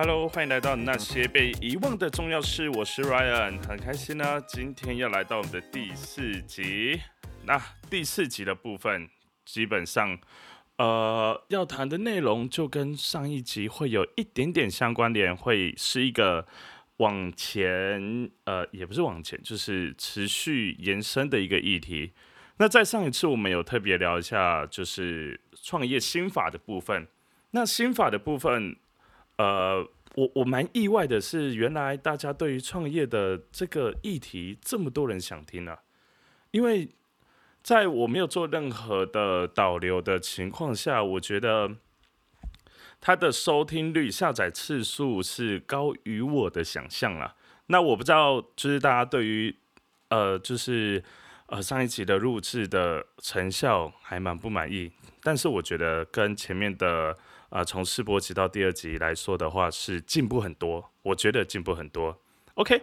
Hello，欢迎来到那些被遗忘的重要事。我是 Ryan，很开心呢，今天要来到我们的第四集。那第四集的部分，基本上，呃，要谈的内容就跟上一集会有一点点相关联，会是一个往前，呃，也不是往前，就是持续延伸的一个议题。那在上一次我们有特别聊一下，就是创业心法的部分。那心法的部分。呃，我我蛮意外的是，原来大家对于创业的这个议题这么多人想听啊！因为在我没有做任何的导流的情况下，我觉得它的收听率、下载次数是高于我的想象了。那我不知道，就是大家对于呃，就是呃上一集的录制的成效还满不满意？但是我觉得跟前面的。啊，从试播集到第二集来说的话，是进步很多，我觉得进步很多。OK，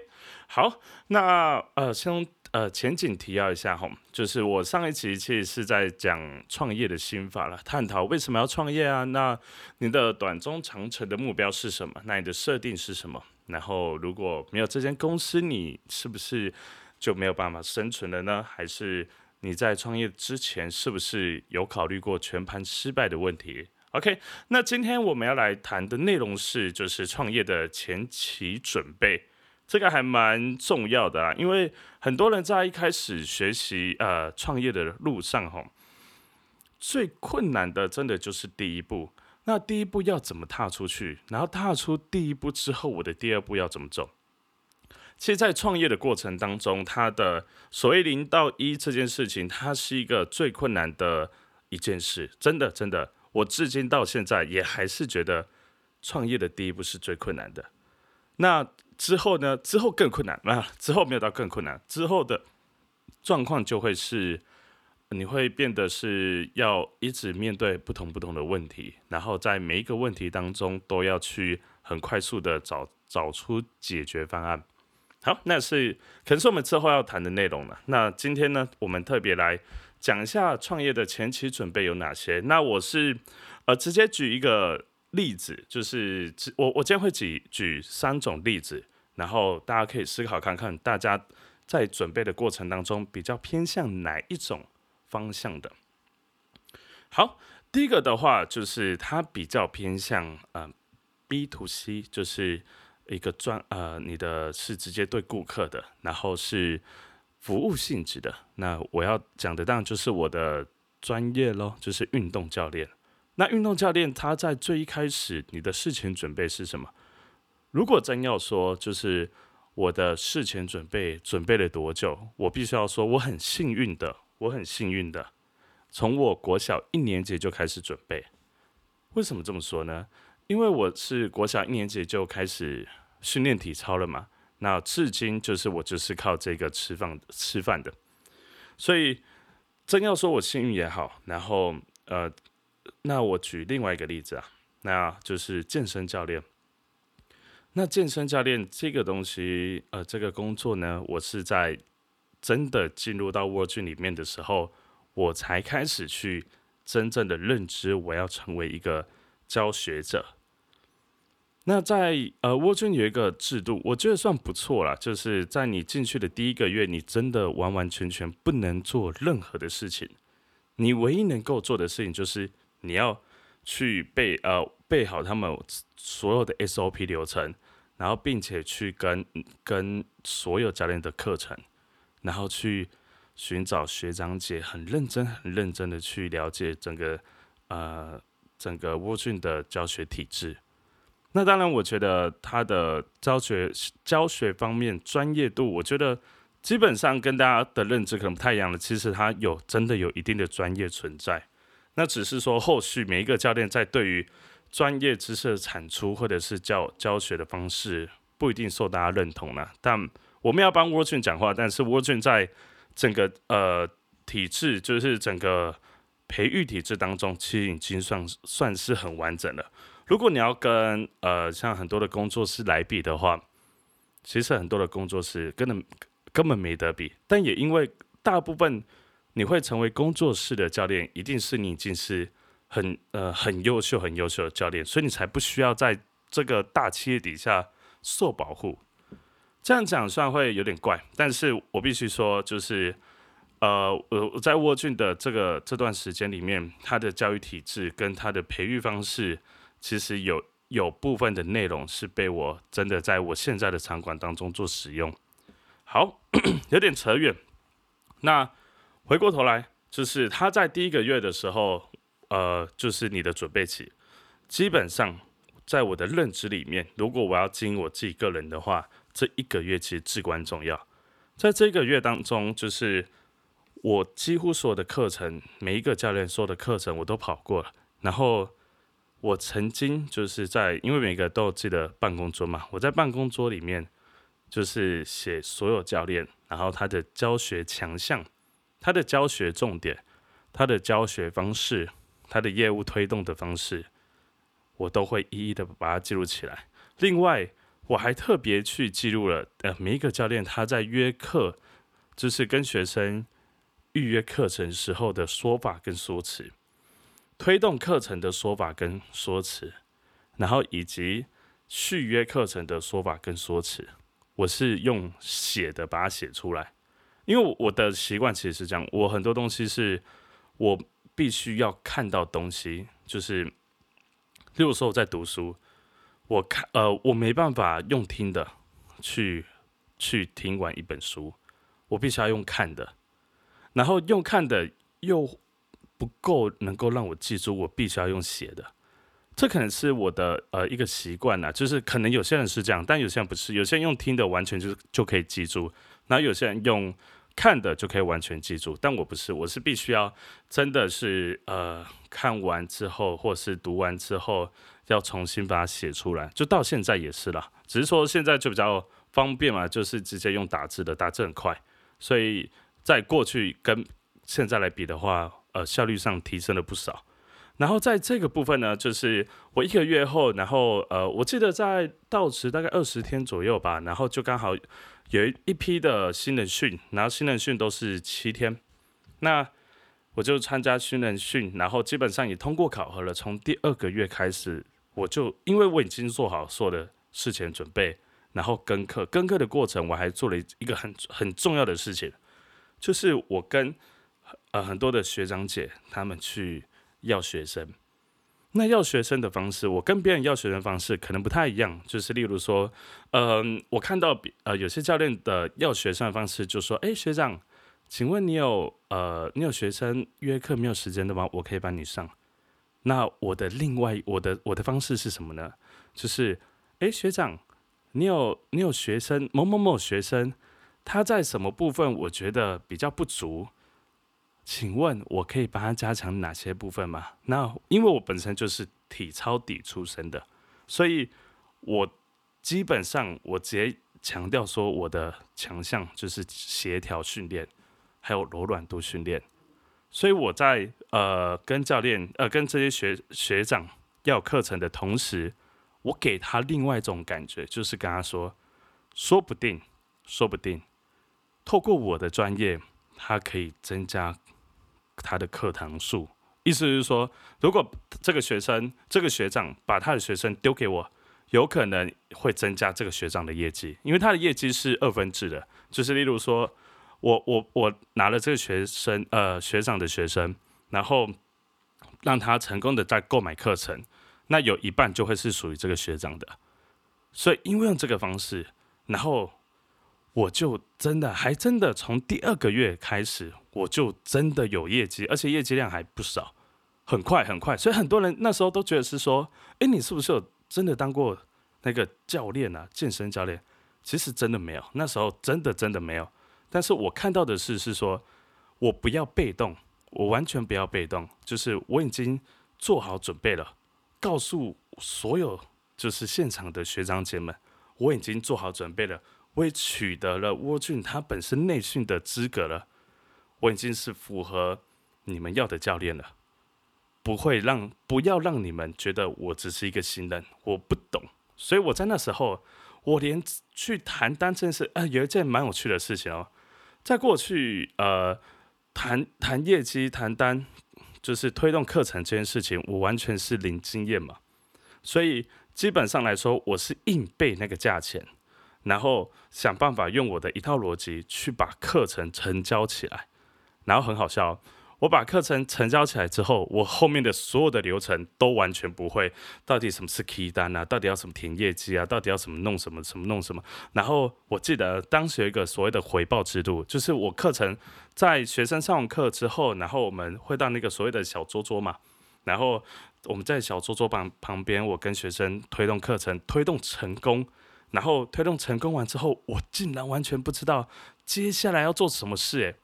好，那呃，先呃前景提要一下哈，就是我上一集其实是在讲创业的心法了，探讨为什么要创业啊？那你的短中长程的目标是什么？那你的设定是什么？然后如果没有这间公司，你是不是就没有办法生存了呢？还是你在创业之前是不是有考虑过全盘失败的问题？OK，那今天我们要来谈的内容是，就是创业的前期准备，这个还蛮重要的啊，因为很多人在一开始学习呃创业的路上，吼，最困难的真的就是第一步。那第一步要怎么踏出去？然后踏出第一步之后，我的第二步要怎么走？其实，在创业的过程当中，它的所谓零到一这件事情，它是一个最困难的一件事，真的，真的。我至今到现在也还是觉得创业的第一步是最困难的。那之后呢？之后更困难啊！之后没有到更困难，之后的状况就会是你会变得是要一直面对不同不同的问题，然后在每一个问题当中都要去很快速的找找出解决方案。好，那是可能是我们之后要谈的内容了。那今天呢，我们特别来。讲一下创业的前期准备有哪些？那我是呃直接举一个例子，就是我我今天会举举三种例子，然后大家可以思考看看，大家在准备的过程当中比较偏向哪一种方向的。好，第一个的话就是它比较偏向呃 B to C，就是一个专呃你的是直接对顾客的，然后是。服务性质的，那我要讲的当然就是我的专业喽，就是运动教练。那运动教练他在最一开始，你的事前准备是什么？如果真要说，就是我的事前准备准备了多久？我必须要说，我很幸运的，我很幸运的，从我国小一年级就开始准备。为什么这么说呢？因为我是国小一年级就开始训练体操了嘛。那至今就是我就是靠这个吃饭吃饭的，所以真要说我幸运也好，然后呃，那我举另外一个例子啊，那就是健身教练。那健身教练这个东西，呃，这个工作呢，我是在真的进入到 World 里面的时候，我才开始去真正的认知我要成为一个教学者。那在呃，沃军有一个制度，我觉得算不错了。就是在你进去的第一个月，你真的完完全全不能做任何的事情。你唯一能够做的事情，就是你要去背呃背好他们所有的 SOP 流程，然后并且去跟跟所有教练的课程，然后去寻找学长姐，很认真很认真的去了解整个呃整个沃俊的教学体制。那当然，我觉得他的教学教学方面专业度，我觉得基本上跟大家的认知可能不太一样了。其实他有真的有一定的专业存在，那只是说后续每一个教练在对于专业知识的产出或者是教教学的方式，不一定受大家认同了。但我们要帮沃俊讲话，但是沃俊在整个呃体制，就是整个培育体制当中，其实已经算算是很完整了。如果你要跟呃像很多的工作室来比的话，其实很多的工作室根本根本没得比。但也因为大部分你会成为工作室的教练，一定是你已经是很呃很优秀很优秀的教练，所以你才不需要在这个大企业底下受保护。这样讲虽然会有点怪，但是我必须说，就是呃，我我在沃郡的这个这段时间里面，他的教育体制跟他的培育方式，其实有有部分的内容是被我真的在我现在的场馆当中做使用。好，有点扯远。那回过头来，就是他在第一个月的时候，呃，就是你的准备期。基本上，在我的认知里面，如果我要经营我自己个人的话，这一个月其实至关重要。在这个月当中，就是我几乎所有的课程，每一个教练说的课程我都跑过了。然后我曾经就是在，因为每个都有自己的办公桌嘛，我在办公桌里面就是写所有教练，然后他的教学强项，他的教学重点，他的教学方式，他的业务推动的方式。我都会一一的把它记录起来。另外，我还特别去记录了，呃，每一个教练他在约课，就是跟学生预约课程时候的说法跟说辞，推动课程的说法跟说辞，然后以及续约课程的说法跟说辞，我是用写的把它写出来。因为我的习惯其实是这样，我很多东西是我必须要看到东西，就是。例如说我在读书，我看呃我没办法用听的去去听完一本书，我必须要用看的，然后用看的又不够能够让我记住，我必须要用写的，这可能是我的呃一个习惯呐，就是可能有些人是这样，但有些人不是，有些人用听的完全就就可以记住，然后有些人用。看的就可以完全记住，但我不是，我是必须要真的是呃看完之后，或是读完之后，要重新把它写出来。就到现在也是啦，只是说现在就比较方便嘛，就是直接用打字的，打字很快，所以在过去跟现在来比的话，呃，效率上提升了不少。然后在这个部分呢，就是我一个月后，然后呃，我记得在到职大概二十天左右吧，然后就刚好。有一批的新人训，然后新人训都是七天，那我就参加新人训，然后基本上也通过考核了。从第二个月开始，我就因为我已经做好所有的事前准备，然后跟课，跟课的过程我还做了一个很很重要的事情，就是我跟呃很多的学长姐他们去要学生。那要学生的方式，我跟别人要学生方式可能不太一样。就是例如说，嗯，我看到呃有些教练的要学生的方式，就说：“哎，学长，请问你有呃你有学生约课没有时间的吗？我可以帮你上。”那我的另外我的我的方式是什么呢？就是：“哎，学长，你有你有学生某某某学生，他在什么部分我觉得比较不足。”请问我可以帮他加强哪些部分吗？那因为我本身就是体操底出身的，所以我基本上我直接强调说我的强项就是协调训练，还有柔软度训练。所以我在呃跟教练呃跟这些学学长要课程的同时，我给他另外一种感觉，就是跟他说，说不定说不定透过我的专业，他可以增加。他的课堂数，意思是说，如果这个学生、这个学长把他的学生丢给我，有可能会增加这个学长的业绩，因为他的业绩是二分制的，就是例如说，我我我拿了这个学生呃学长的学生，然后让他成功的在购买课程，那有一半就会是属于这个学长的，所以因为用这个方式，然后。我就真的还真的从第二个月开始，我就真的有业绩，而且业绩量还不少，很快很快。所以很多人那时候都觉得是说，哎，你是不是有真的当过那个教练啊，健身教练？其实真的没有，那时候真的真的没有。但是我看到的是，是说我不要被动，我完全不要被动，就是我已经做好准备了，告诉所有就是现场的学长姐们，我已经做好准备了。我也取得了沃俊他本身内训的资格了，我已经是符合你们要的教练了，不会让不要让你们觉得我只是一个新人，我不懂，所以我在那时候，我连去谈单这件事，啊，有一件蛮有趣的事情哦，在过去，呃，谈谈业绩、谈单，就是推动课程这件事情，我完全是零经验嘛，所以。基本上来说，我是硬背那个价钱，然后想办法用我的一套逻辑去把课程成交起来，然后很好笑。我把课程成交起来之后，我后面的所有的流程都完全不会。到底什么是 key 单啊？到底要什么填业绩啊？到底要什么弄什么什么弄什么？然后我记得当时有一个所谓的回报制度，就是我课程在学生上完课之后，然后我们会到那个所谓的小桌桌嘛，然后我们在小桌桌旁旁边，我跟学生推动课程，推动成功，然后推动成功完之后，我竟然完全不知道接下来要做什么事，诶。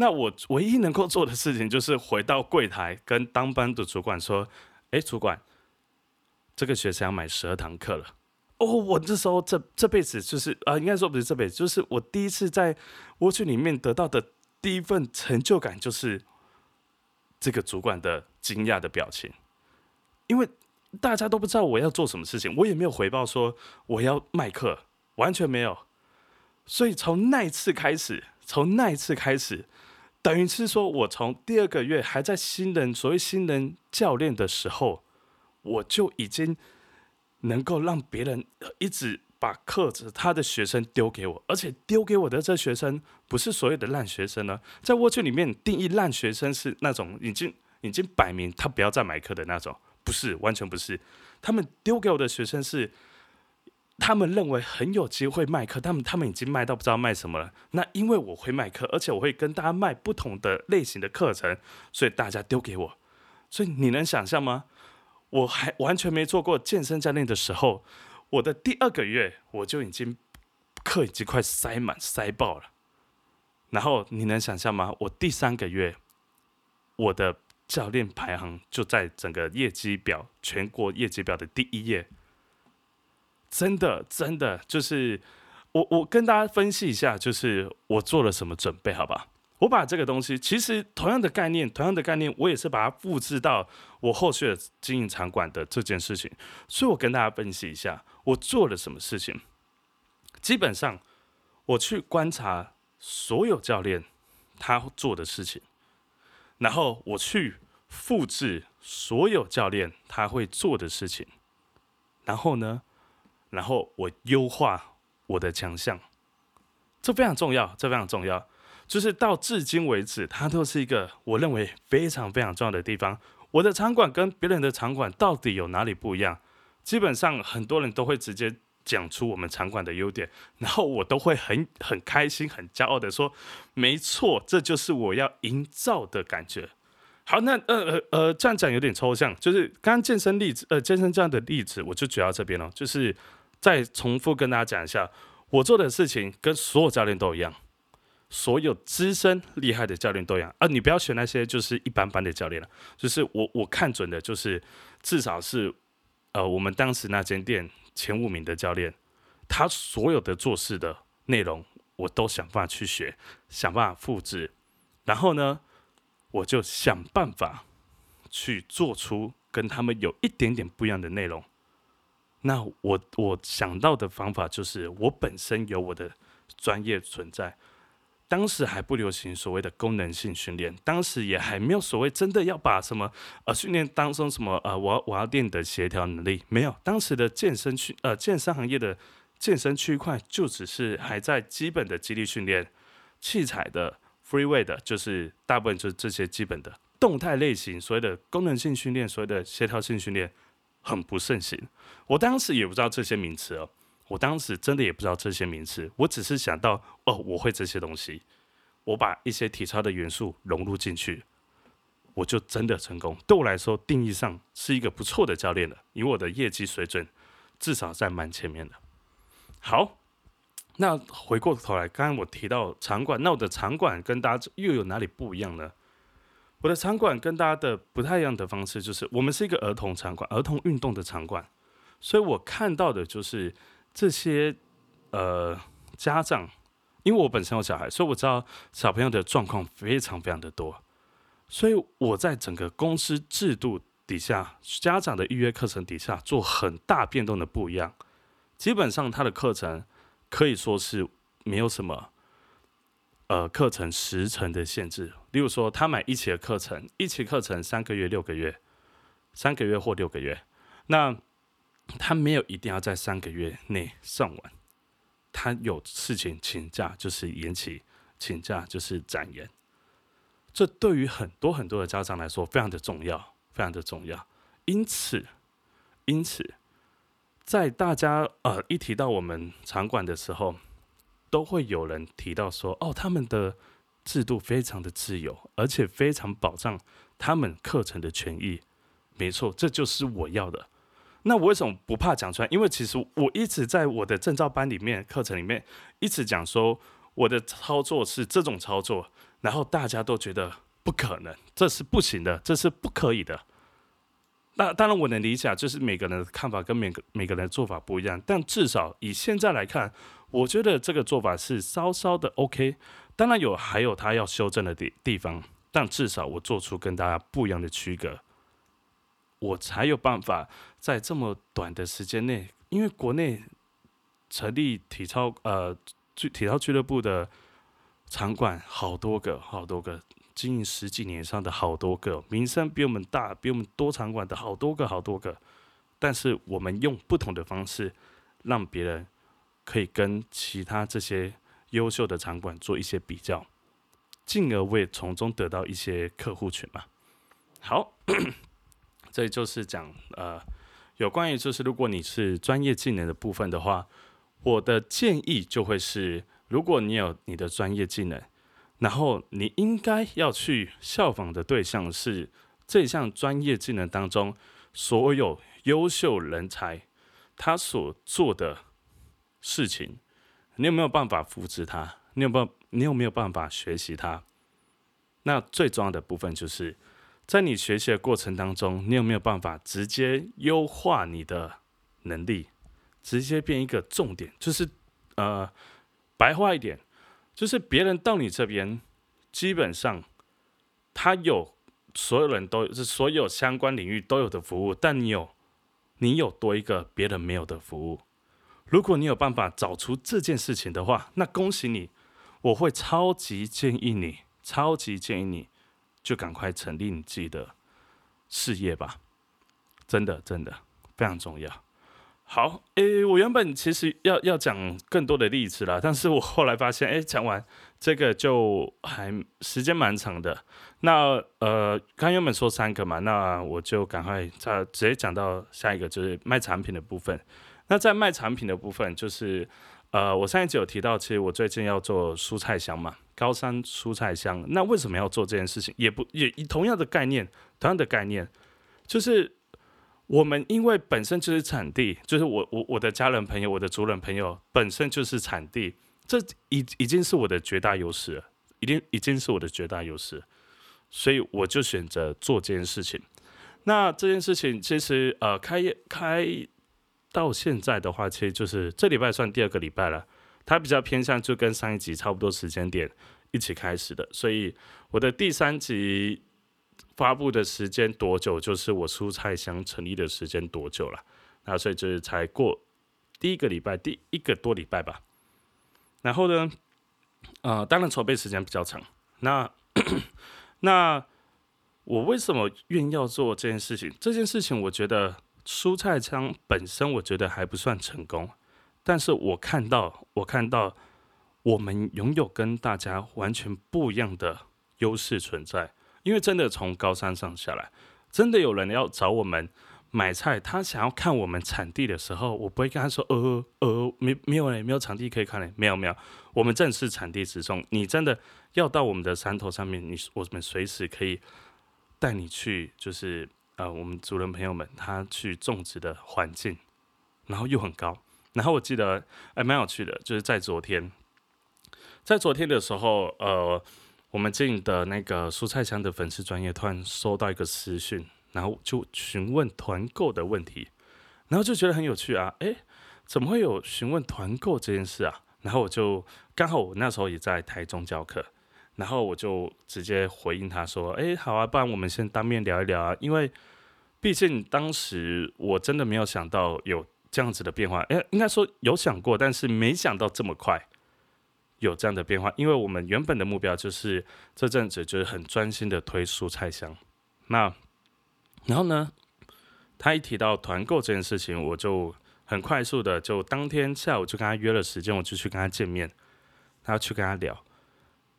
那我唯一能够做的事情就是回到柜台跟当班的主管说：“哎，主管，这个学生要买十二堂课了。”哦，我这时候这这辈子就是啊，应该说不是这辈子，就是我第一次在蜗居里面得到的第一份成就感，就是这个主管的惊讶的表情，因为大家都不知道我要做什么事情，我也没有回报说我要卖课，完全没有。所以从那一次开始，从那一次开始。等于是说，我从第二个月还在新人所谓新人教练的时候，我就已经能够让别人一直把课子他的学生丢给我，而且丢给我的这学生不是所谓的烂学生呢。在蜗居里面定义烂学生是那种已经已经摆明他不要再买课的那种，不是完全不是。他们丢给我的学生是。他们认为很有机会卖课，他们他们已经卖到不知道卖什么了。那因为我会卖课，而且我会跟大家卖不同的类型的课程，所以大家丢给我。所以你能想象吗？我还完全没做过健身教练的时候，我的第二个月我就已经课已经快塞满塞爆了。然后你能想象吗？我第三个月我的教练排行就在整个业绩表全国业绩表的第一页。真的，真的就是我，我跟大家分析一下，就是我做了什么准备，好吧？我把这个东西，其实同样的概念，同样的概念，我也是把它复制到我后续的经营场馆的这件事情。所以我跟大家分析一下，我做了什么事情。基本上，我去观察所有教练他做的事情，然后我去复制所有教练他会做的事情，然后呢？然后我优化我的强项，这非常重要，这非常重要。就是到至今为止，它都是一个我认为非常非常重要的地方。我的场馆跟别人的场馆到底有哪里不一样？基本上很多人都会直接讲出我们场馆的优点，然后我都会很 很开心、很骄傲的说：“没错，这就是我要营造的感觉。”好，那呃呃呃，这样讲有点抽象，就是刚刚健身例子，呃，健身这样的例子，我就举到这边了，就是。再重复跟大家讲一下，我做的事情跟所有教练都一样，所有资深厉害的教练都一样啊！你不要选那些就是一般般的教练了，就是我我看准的，就是至少是呃我们当时那间店前五名的教练，他所有的做事的内容，我都想办法去学，想办法复制，然后呢，我就想办法去做出跟他们有一点点不一样的内容。那我我想到的方法就是，我本身有我的专业存在。当时还不流行所谓的功能性训练，当时也还没有所谓真的要把什么呃训练当中什么呃我我要练的协调能力没有。当时的健身区呃健身行业的健身区块就只是还在基本的肌力训练、器材的 free way 的，就是大部分就是这些基本的动态类型，所谓的功能性训练，所谓的协调性训练。很不盛行，我当时也不知道这些名词哦，我当时真的也不知道这些名词，我只是想到哦，我会这些东西，我把一些体操的元素融入进去，我就真的成功。对我来说，定义上是一个不错的教练了，因为我的业绩水准至少在蛮前面的。好，那回过头来，刚刚我提到场馆，那我的场馆跟大家又有哪里不一样呢？我的场馆跟大家的不太一样的方式，就是我们是一个儿童场馆，儿童运动的场馆，所以我看到的就是这些呃家长，因为我本身有小孩，所以我知道小朋友的状况非常非常的多，所以我在整个公司制度底下，家长的预约课程底下做很大变动的不一样，基本上他的课程可以说是没有什么。呃，课程时程的限制，例如说，他买一期的课程，一期课程三个月、六个月，三个月或六个月。那他没有一定要在三个月内上完，他有事情请假就是延期，请假就是展延。这对于很多很多的家长来说非常的重要，非常的重要。因此，因此，在大家呃一提到我们场馆的时候，都会有人提到说：“哦，他们的制度非常的自由，而且非常保障他们课程的权益。”没错，这就是我要的。那我为什么不怕讲出来？因为其实我一直在我的证照班里面、课程里面一直讲说，我的操作是这种操作，然后大家都觉得不可能，这是不行的，这是不可以的。那当然我能理解，就是每个人的看法跟每个每个人的做法不一样，但至少以现在来看，我觉得这个做法是稍稍的 OK。当然有还有他要修正的地地方，但至少我做出跟大家不一样的区隔。我才有办法在这么短的时间内，因为国内成立体操呃体体操俱乐部的场馆好多个，好多个经营十几年上的好多个，名声比我们大，比我们多场馆的好多个，好多个。但是我们用不同的方式，让别人可以跟其他这些优秀的场馆做一些比较，进而为从中得到一些客户群嘛。好。这就是讲呃，有关于就是如果你是专业技能的部分的话，我的建议就会是，如果你有你的专业技能，然后你应该要去效仿的对象是这项专业技能当中所有优秀人才他所做的事情，你有没有办法复制它？你有没有你有没有办法学习它？那最重要的部分就是。在你学习的过程当中，你有没有办法直接优化你的能力，直接变一个重点？就是呃，白话一点，就是别人到你这边，基本上他有所有人都是所有相关领域都有的服务，但你有你有多一个别人没有的服务。如果你有办法找出这件事情的话，那恭喜你，我会超级建议你，超级建议你。就赶快成立你自己的事业吧，真的真的非常重要。好，诶，我原本其实要要讲更多的例子啦，但是我后来发现，诶，讲完这个就还时间蛮长的。那呃，刚原本说三个嘛，那我就赶快再直接讲到下一个，就是卖产品的部分。那在卖产品的部分，就是呃，我上一集有提到，其实我最近要做蔬菜箱嘛。高山蔬菜香，那为什么要做这件事情？也不也同样的概念，同样的概念，就是我们因为本身就是产地，就是我我我的家人朋友，我的族人朋友本身就是产地，这已已经是我的绝大优势，已经已经是我的绝大优势，所以我就选择做这件事情。那这件事情其实呃开业开到现在的话，其实就是这礼拜算第二个礼拜了。它比较偏向就跟上一集差不多时间点一起开始的，所以我的第三集发布的时间多久，就是我蔬菜箱成立的时间多久了。那所以就是才过第一个礼拜，第一个多礼拜吧。然后呢，呃，当然筹备时间比较长。那 那我为什么愿意要做这件事情？这件事情我觉得蔬菜仓本身我觉得还不算成功。但是我看到，我看到我们拥有跟大家完全不一样的优势存在。因为真的从高山上下来，真的有人要找我们买菜，他想要看我们产地的时候，我不会跟他说，呃呃，没没有嘞，没有场地可以看嘞，没有没有，我们正是产地直送。你真的要到我们的山头上面，你我们随时可以带你去，就是呃，我们族人朋友们他去种植的环境，然后又很高。然后我记得，哎，蛮有趣的，就是在昨天，在昨天的时候，呃，我们进的那个蔬菜箱的粉丝专业突然收到一个私讯，然后就询问团购的问题，然后就觉得很有趣啊，哎，怎么会有询问团购这件事啊？然后我就刚好我那时候也在台中教课，然后我就直接回应他说，哎，好啊，不然我们先当面聊一聊啊，因为毕竟当时我真的没有想到有。这样子的变化，哎，应该说有想过，但是没想到这么快有这样的变化。因为我们原本的目标就是这阵子就是很专心的推蔬菜箱。那然后呢，他一提到团购这件事情，我就很快速的就当天下午就跟他约了时间，我就去跟他见面，然后去跟他聊，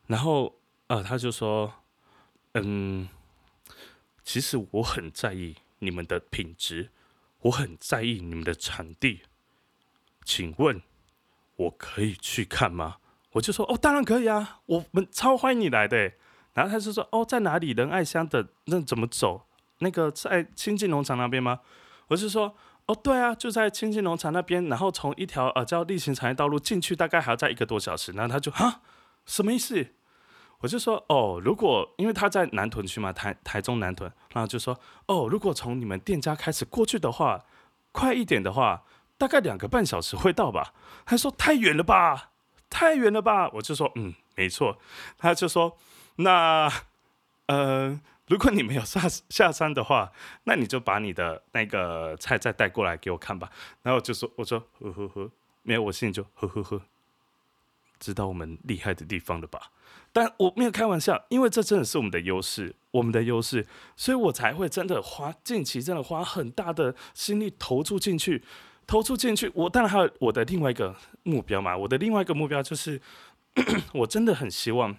然后呃他就说，嗯，其实我很在意你们的品质，我很在意你们的产地，请问我可以去看吗？我就说哦，当然可以啊，我们超欢迎你来的。然后他就说哦，在哪里？仁爱乡的那怎么走？那个在亲近农场那边吗？我就说哦，对啊，就在亲近农场那边。然后从一条呃叫例行产业道路进去，大概还要再一个多小时。然后他就啊，什么意思？我就说哦，如果因为他在南屯区嘛，台台中南屯，然后就说哦，如果从你们店家开始过去的话，快一点的话，大概两个半小时会到吧？他说太远了吧，太远了吧？我就说嗯，没错。他就说那呃。如果你没有下下山的话，那你就把你的那个菜再带过来给我看吧。然后就说，我说呵呵呵，没有，我心里就呵呵呵，知道我们厉害的地方了吧？但我没有开玩笑，因为这真的是我们的优势，我们的优势，所以我才会真的花近期真的花很大的心力投注进去，投注进去。我当然还有我的另外一个目标嘛，我的另外一个目标就是，我真的很希望。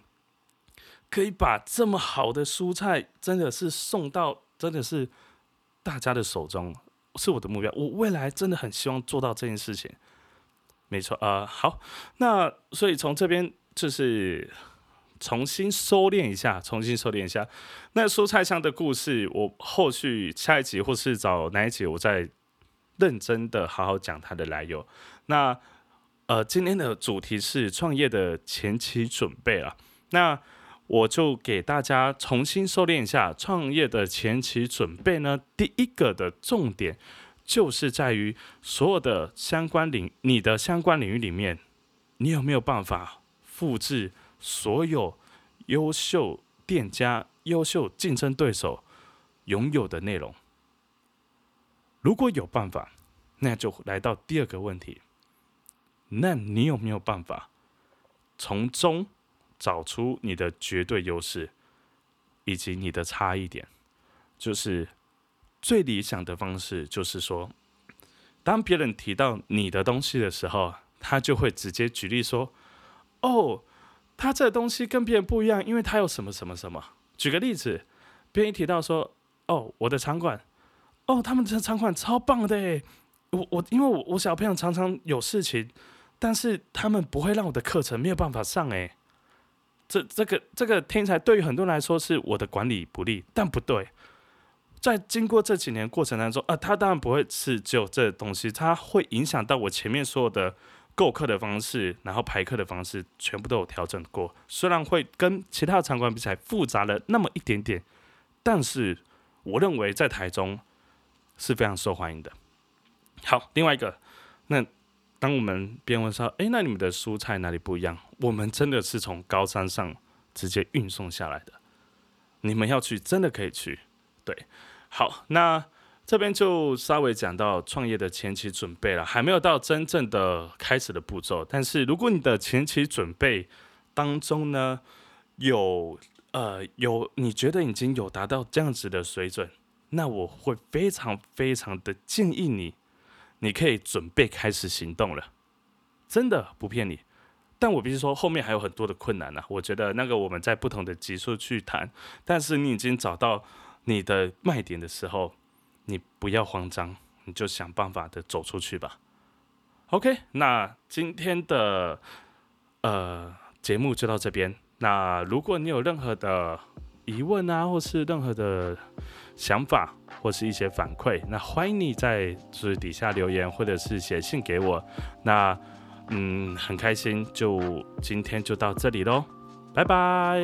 可以把这么好的蔬菜，真的是送到，真的是大家的手中，是我的目标。我未来真的很希望做到这件事情。没错，呃，好，那所以从这边就是重新收敛一下，重新收敛一下。那蔬菜箱的故事，我后续下一集或是找哪一集，我再认真的好好讲它的来由。那呃，今天的主题是创业的前期准备啊，那。我就给大家重新收敛一下创业的前期准备呢。第一个的重点就是在于所有的相关领，你的相关领域里面，你有没有办法复制所有优秀店家、优秀竞争对手拥有的内容？如果有办法，那就来到第二个问题，那你有没有办法从中？找出你的绝对优势，以及你的差异点，就是最理想的方式。就是说，当别人提到你的东西的时候，他就会直接举例说：“哦，他这东西跟别人不一样，因为他有什么什么什么。”举个例子，别人一提到说：“哦，我的场馆，哦，他们的场馆超棒的，我我因为我我小朋友常常有事情，但是他们不会让我的课程没有办法上，诶。这这个这个天才对于很多人来说是我的管理不利，但不对。在经过这几年过程当中，啊，它当然不会是只有这东西，它会影响到我前面所有的购课的方式，然后排课的方式，全部都有调整过。虽然会跟其他的场馆比起来复杂了那么一点点，但是我认为在台中是非常受欢迎的。好，另外一个，那。当我们边问说：“哎，那你们的蔬菜哪里不一样？”我们真的是从高山上直接运送下来的。你们要去，真的可以去。对，好，那这边就稍微讲到创业的前期准备了，还没有到真正的开始的步骤。但是如果你的前期准备当中呢，有呃有你觉得已经有达到这样子的水准，那我会非常非常的建议你。你可以准备开始行动了，真的不骗你。但我必须说，后面还有很多的困难呢。我觉得那个我们在不同的级数去谈。但是你已经找到你的卖点的时候，你不要慌张，你就想办法的走出去吧。OK，那今天的呃节目就到这边。那如果你有任何的疑问啊，或是任何的想法，或是一些反馈，那欢迎你在就是底下留言，或者是写信给我。那嗯，很开心，就今天就到这里喽，拜拜。